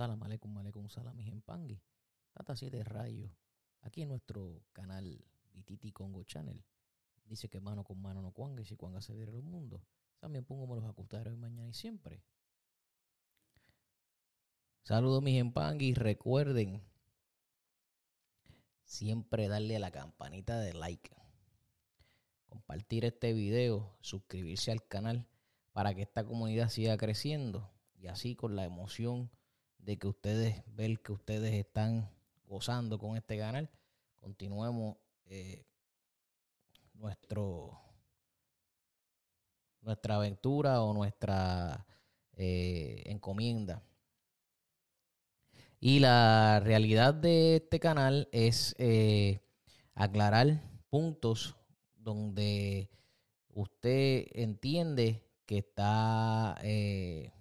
Salam aleikum, aleikum, salam, pangui. Tata 7 rayos. Aquí en nuestro canal Bititi Congo Channel. Dice que mano con mano no cuanga si cuanga se viera el mundo. También pongo los acutarios mañana y siempre. Saludos mis y Recuerden siempre darle a la campanita de like. Compartir este video, suscribirse al canal para que esta comunidad siga creciendo y así con la emoción de que ustedes ven que ustedes están gozando con este canal, continuemos eh, nuestro nuestra aventura o nuestra eh, encomienda. Y la realidad de este canal es eh, aclarar puntos donde usted entiende que está, eh,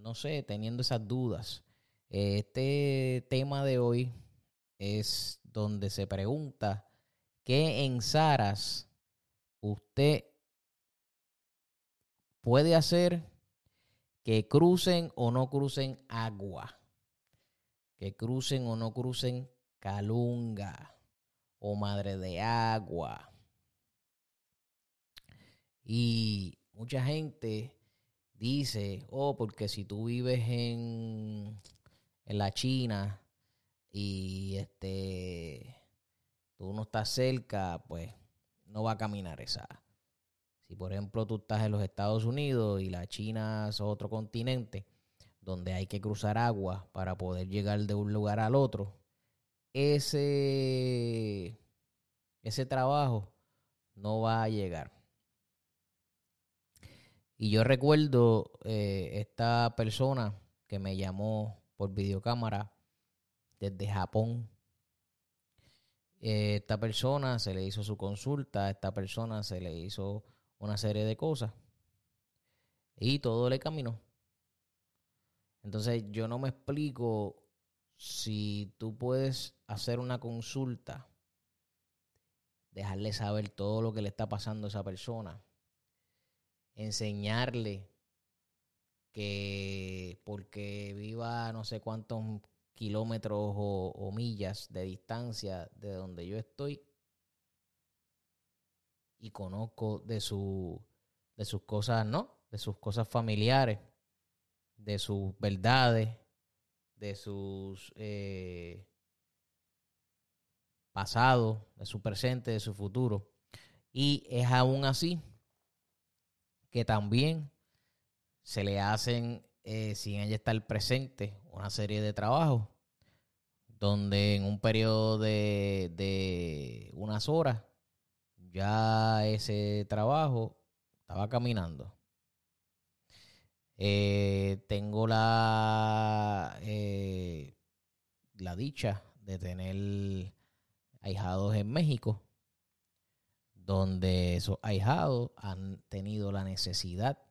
no sé, teniendo esas dudas. Este tema de hoy es donde se pregunta qué en Saras usted puede hacer que crucen o no crucen agua, que crucen o no crucen calunga o madre de agua. Y mucha gente dice, oh, porque si tú vives en, en la China y este tú no estás cerca, pues no va a caminar esa. Si por ejemplo tú estás en los Estados Unidos y la China es otro continente donde hay que cruzar agua para poder llegar de un lugar al otro, ese, ese trabajo no va a llegar. Y yo recuerdo eh, esta persona que me llamó por videocámara desde Japón. Eh, esta persona se le hizo su consulta, esta persona se le hizo una serie de cosas y todo le caminó. Entonces yo no me explico si tú puedes hacer una consulta, dejarle saber todo lo que le está pasando a esa persona enseñarle que porque viva no sé cuántos kilómetros o, millas de distancia de donde yo estoy y conozco de su de sus cosas no de sus cosas familiares de sus verdades de sus eh, pasados de su presente de su futuro. Y es aún así que también se le hacen, eh, sin ella estar presente, una serie de trabajos donde en un periodo de, unas horas ya ese trabajo estaba caminando. Eh, tengo la, eh, la dicha de tener ahijados en México donde esos ahijados han tenido la necesidad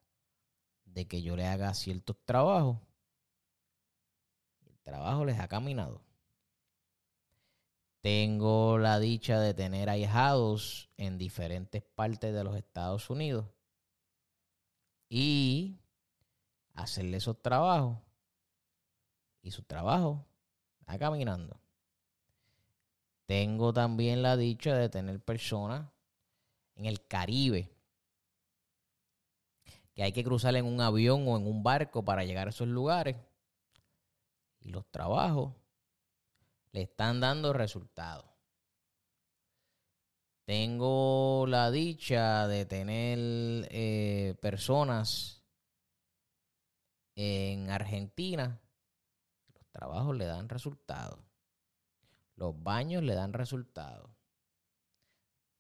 de que yo le haga ciertos trabajos. El trabajo les ha caminado. Tengo la dicha de tener ahijados en diferentes partes de los Estados Unidos y hacerle esos trabajos y su trabajo está caminando. Tengo también la dicha de tener personas en el Caribe, que hay que cruzar en un avión o en un barco para llegar a esos lugares. Y los trabajos le están dando resultados. Tengo la dicha de tener eh, personas en Argentina. Los trabajos le dan resultados. Los baños le dan resultados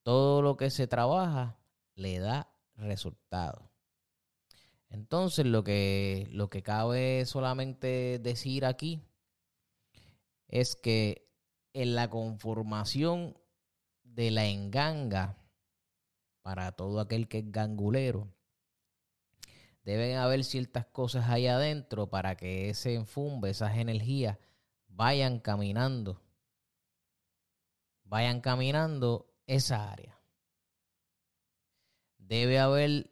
todo lo que se trabaja le da resultado. Entonces, lo que, lo que cabe solamente decir aquí es que en la conformación de la enganga, para todo aquel que es gangulero, deben haber ciertas cosas ahí adentro para que ese enfumbe, esas energías, vayan caminando. Vayan caminando esa área. Debe haber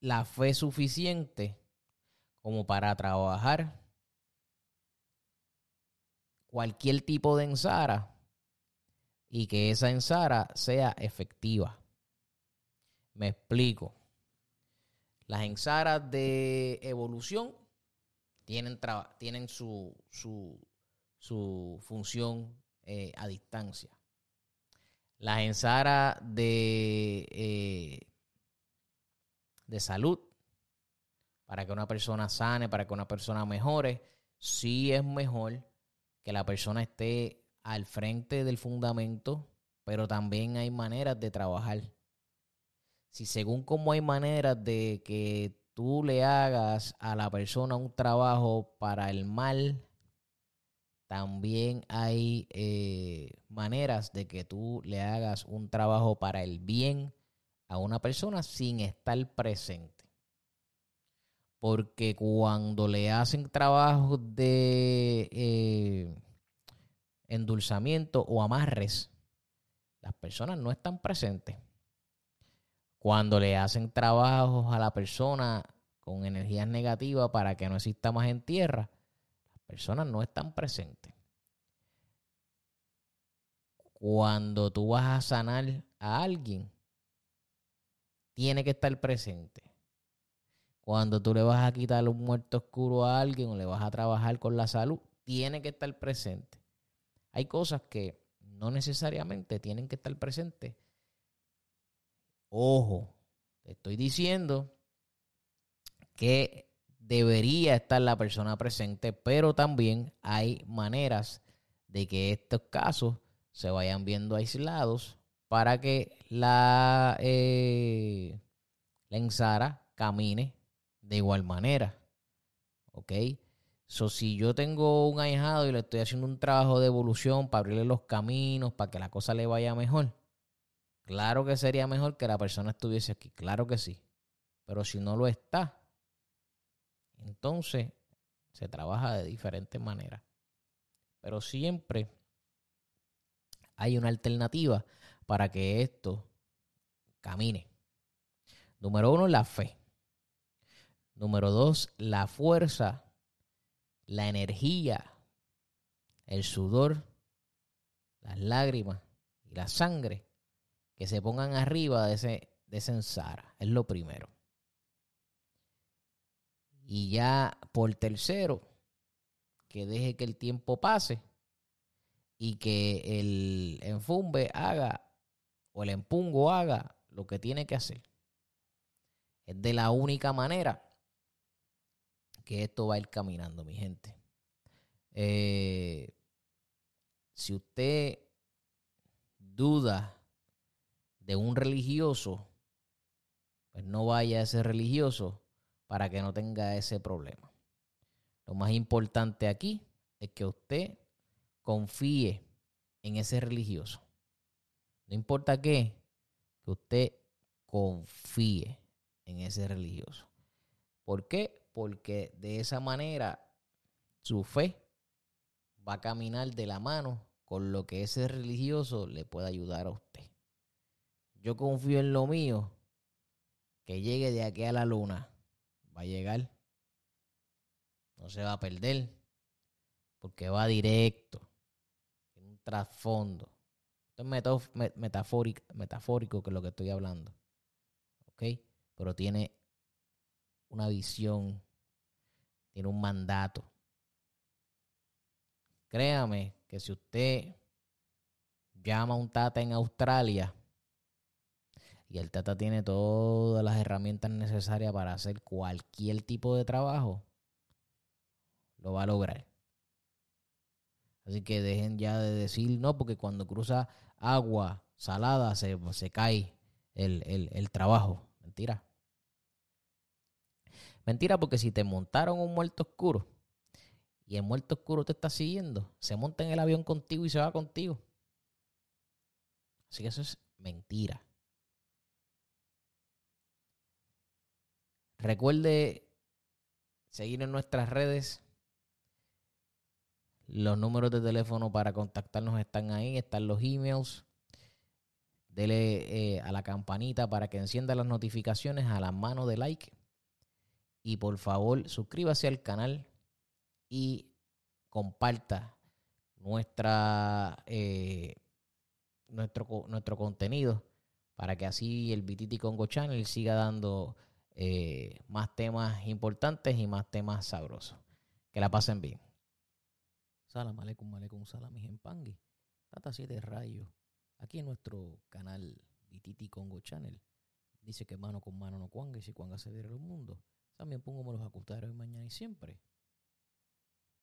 la fe suficiente como para trabajar cualquier tipo de ensara y que esa ensara sea efectiva. Me explico. Las ensaras de evolución tienen, tienen su, su, función eh, a distancia. Las ensaras de, eh, de salud, para que una persona sane, para que una persona mejore, sí es mejor que la persona esté al frente del fundamento, pero también hay maneras de trabajar. Si según como hay maneras de que tú le hagas a la persona un trabajo para el mal, también hay eh, maneras de que tú le hagas un trabajo para el bien a una persona sin estar presente. Porque cuando le hacen trabajos de eh, endulzamiento o amarres, las personas no están presentes. Cuando le hacen trabajos a la persona con energías negativas para que no exista más en tierra, personas no están presentes. Cuando tú vas a sanar a alguien, tiene que estar presente. Cuando tú le vas a quitar un muerto oscuro a alguien o le vas a trabajar con la salud, tiene que estar presente. Hay cosas que no necesariamente tienen que estar presentes. Ojo, te estoy diciendo que debería estar la persona presente, pero también hay maneras de que estos casos se vayan viendo aislados para que la, eh, la ensara camine de igual manera. ¿Ok? So, si yo tengo un ahijado y le estoy haciendo un trabajo de evolución para abrirle los caminos, para que la cosa le vaya mejor, claro que sería mejor que la persona estuviese aquí, claro que sí. Pero si no lo está, entonces se trabaja de diferentes maneras. Pero siempre hay una alternativa para que esto camine. Número uno, la fe. Número dos, la fuerza la energía, el sudor, las lágrimas y la sangre que se pongan arriba de ese, de ese ensara. Es lo primero. Y ya por tercero, que deje que el tiempo pase y que el enfumbe haga o el empungo haga lo que tiene que hacer. Es de la única manera que esto va a ir caminando, mi gente. Eh, si usted duda de un religioso, pues no vaya a ese religioso para que no tenga ese problema. Lo más importante aquí es que usted confíe en ese religioso. No importa qué, que usted confíe en ese religioso. ¿Por qué? porque de esa manera su fe va a caminar de la mano con lo que ese religioso le pueda ayudar a usted. Yo confío en lo mío, que llegue de aquí a la luna. Va a llegar. No se va a perder. Porque va directo. En un trasfondo. Esto es metafórico, metafórico que es lo que estoy hablando. ¿Ok? Pero tiene una visión tiene un mandato. Créame que si usted llama a un tata en Australia y el tata tiene todas las herramientas necesarias para hacer cualquier tipo de trabajo, lo va a lograr. Así que dejen ya de decir no, porque cuando cruza agua salada se, se cae el, el trabajo. Mentira. Mentira, porque si te montaron un muerto oscuro y el muerto oscuro te está siguiendo, se monta en el avión contigo y se va contigo. Así que eso es mentira. Recuerde seguir en nuestras redes. Los números de teléfono para contactarnos están ahí, están los emails. Dele eh, a la campanita para que encienda las notificaciones a la mano de like y por favor, suscríbase al canal y comparta nuestra, eh, nuestro, nuestro contenido para que así el BTT Congo Channel siga dando eh, más temas importantes y más temas sabrosos. Que la pasen bien. Salam aleikum, aleikum, salam, mi pangui. Tata 7 rayos. Aquí en nuestro canal BTT Congo Channel. Dice que mano con mano no cuanga y si cuanga se viera el mundo. También pongo los acostadores mañana y siempre.